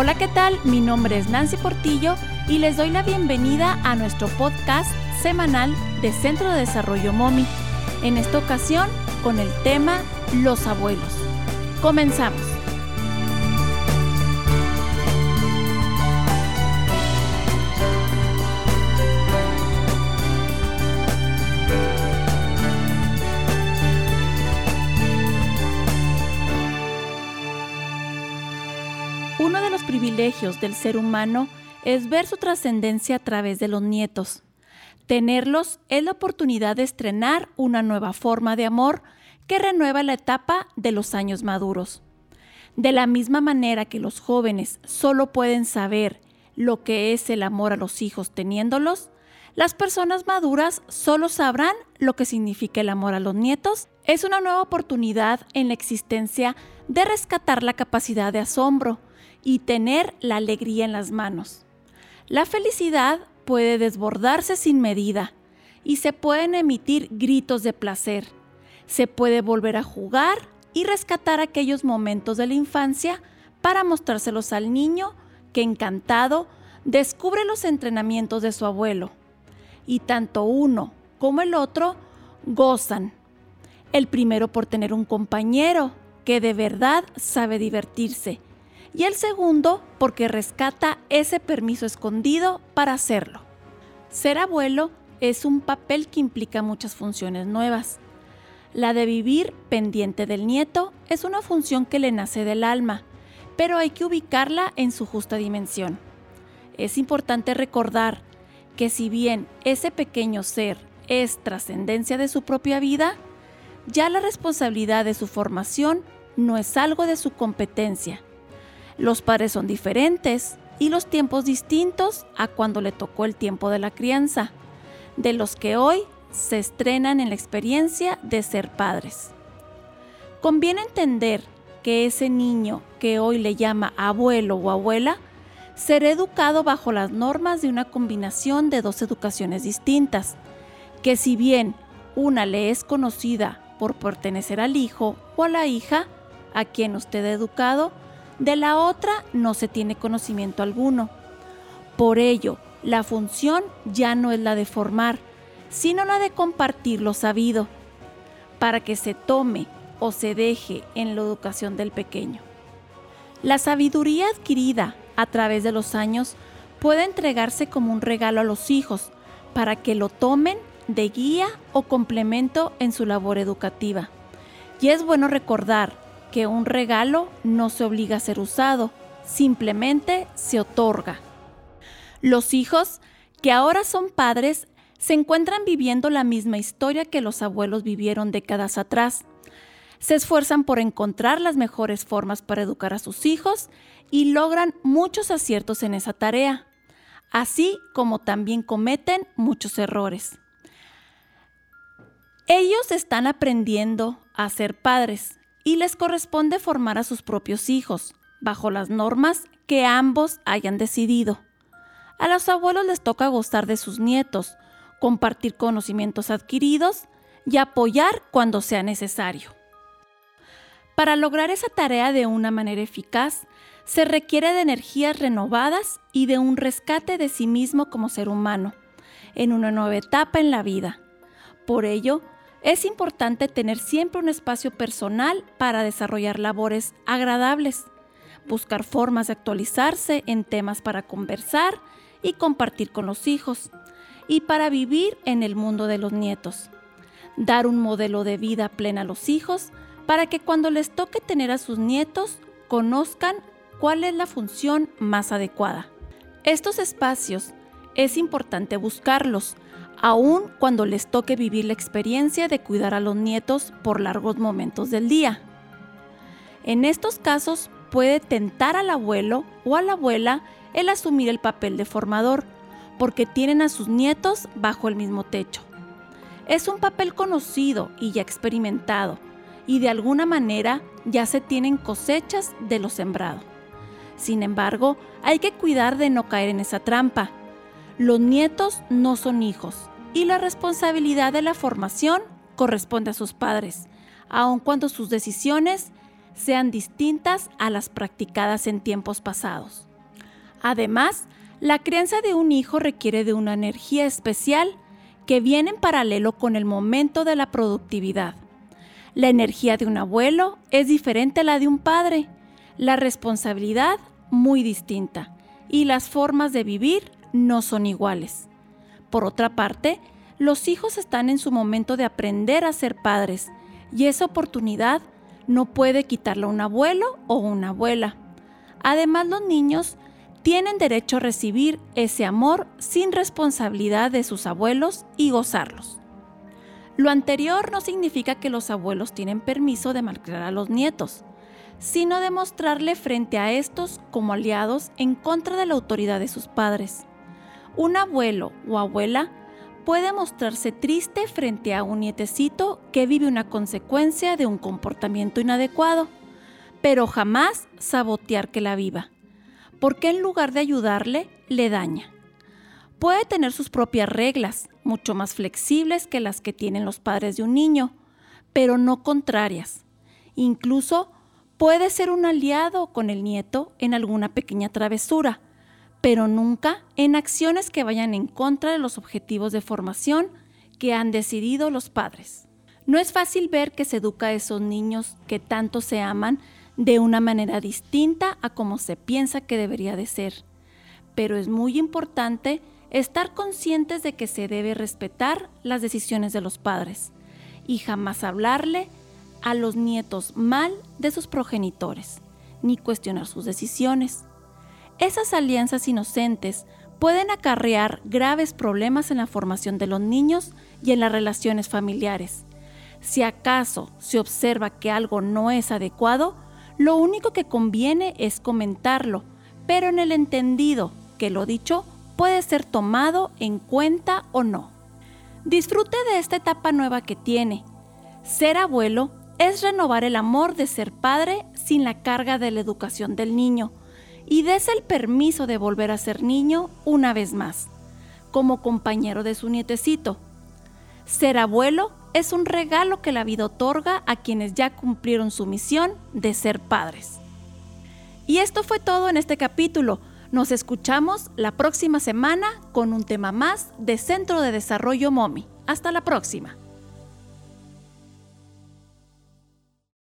Hola, ¿qué tal? Mi nombre es Nancy Portillo y les doy la bienvenida a nuestro podcast semanal de Centro de Desarrollo MOMI. En esta ocasión con el tema Los abuelos. Comenzamos. Privilegios del ser humano es ver su trascendencia a través de los nietos. Tenerlos es la oportunidad de estrenar una nueva forma de amor que renueva la etapa de los años maduros. De la misma manera que los jóvenes solo pueden saber lo que es el amor a los hijos teniéndolos, las personas maduras solo sabrán lo que significa el amor a los nietos. Es una nueva oportunidad en la existencia de rescatar la capacidad de asombro y tener la alegría en las manos. La felicidad puede desbordarse sin medida y se pueden emitir gritos de placer. Se puede volver a jugar y rescatar aquellos momentos de la infancia para mostrárselos al niño que encantado descubre los entrenamientos de su abuelo. Y tanto uno como el otro gozan. El primero por tener un compañero que de verdad sabe divertirse y el segundo porque rescata ese permiso escondido para hacerlo. Ser abuelo es un papel que implica muchas funciones nuevas. La de vivir pendiente del nieto es una función que le nace del alma, pero hay que ubicarla en su justa dimensión. Es importante recordar que si bien ese pequeño ser es trascendencia de su propia vida, ya la responsabilidad de su formación no es algo de su competencia, los padres son diferentes y los tiempos distintos a cuando le tocó el tiempo de la crianza, de los que hoy se estrenan en la experiencia de ser padres. Conviene entender que ese niño que hoy le llama abuelo o abuela será educado bajo las normas de una combinación de dos educaciones distintas, que si bien una le es conocida por pertenecer al hijo o a la hija a quien usted ha educado, de la otra no se tiene conocimiento alguno. Por ello, la función ya no es la de formar, sino la de compartir lo sabido, para que se tome o se deje en la educación del pequeño. La sabiduría adquirida a través de los años puede entregarse como un regalo a los hijos para que lo tomen de guía o complemento en su labor educativa. Y es bueno recordar que un regalo no se obliga a ser usado, simplemente se otorga. Los hijos, que ahora son padres, se encuentran viviendo la misma historia que los abuelos vivieron décadas atrás. Se esfuerzan por encontrar las mejores formas para educar a sus hijos y logran muchos aciertos en esa tarea, así como también cometen muchos errores. Ellos están aprendiendo a ser padres, y les corresponde formar a sus propios hijos, bajo las normas que ambos hayan decidido. A los abuelos les toca gozar de sus nietos, compartir conocimientos adquiridos y apoyar cuando sea necesario. Para lograr esa tarea de una manera eficaz, se requiere de energías renovadas y de un rescate de sí mismo como ser humano, en una nueva etapa en la vida. Por ello, es importante tener siempre un espacio personal para desarrollar labores agradables, buscar formas de actualizarse en temas para conversar y compartir con los hijos, y para vivir en el mundo de los nietos. Dar un modelo de vida plena a los hijos para que cuando les toque tener a sus nietos conozcan cuál es la función más adecuada. Estos espacios es importante buscarlos, aun cuando les toque vivir la experiencia de cuidar a los nietos por largos momentos del día. En estos casos puede tentar al abuelo o a la abuela el asumir el papel de formador, porque tienen a sus nietos bajo el mismo techo. Es un papel conocido y ya experimentado, y de alguna manera ya se tienen cosechas de lo sembrado. Sin embargo, hay que cuidar de no caer en esa trampa, los nietos no son hijos y la responsabilidad de la formación corresponde a sus padres, aun cuando sus decisiones sean distintas a las practicadas en tiempos pasados. Además, la crianza de un hijo requiere de una energía especial que viene en paralelo con el momento de la productividad. La energía de un abuelo es diferente a la de un padre, la responsabilidad muy distinta y las formas de vivir no son iguales. Por otra parte, los hijos están en su momento de aprender a ser padres y esa oportunidad no puede quitarla un abuelo o una abuela. Además, los niños tienen derecho a recibir ese amor sin responsabilidad de sus abuelos y gozarlos. Lo anterior no significa que los abuelos tienen permiso de malcriar a los nietos, sino de mostrarle frente a estos como aliados en contra de la autoridad de sus padres. Un abuelo o abuela puede mostrarse triste frente a un nietecito que vive una consecuencia de un comportamiento inadecuado, pero jamás sabotear que la viva, porque en lugar de ayudarle, le daña. Puede tener sus propias reglas, mucho más flexibles que las que tienen los padres de un niño, pero no contrarias. Incluso puede ser un aliado con el nieto en alguna pequeña travesura, pero nunca en acciones que vayan en contra de los objetivos de formación que han decidido los padres. No es fácil ver que se educa a esos niños que tanto se aman de una manera distinta a como se piensa que debería de ser, pero es muy importante estar conscientes de que se debe respetar las decisiones de los padres y jamás hablarle a los nietos mal de sus progenitores, ni cuestionar sus decisiones. Esas alianzas inocentes pueden acarrear graves problemas en la formación de los niños y en las relaciones familiares. Si acaso se observa que algo no es adecuado, lo único que conviene es comentarlo, pero en el entendido que lo dicho puede ser tomado en cuenta o no. Disfrute de esta etapa nueva que tiene. Ser abuelo es renovar el amor de ser padre sin la carga de la educación del niño y des el permiso de volver a ser niño una vez más, como compañero de su nietecito. Ser abuelo es un regalo que la vida otorga a quienes ya cumplieron su misión de ser padres. Y esto fue todo en este capítulo. Nos escuchamos la próxima semana con un tema más de Centro de Desarrollo MOMI. Hasta la próxima.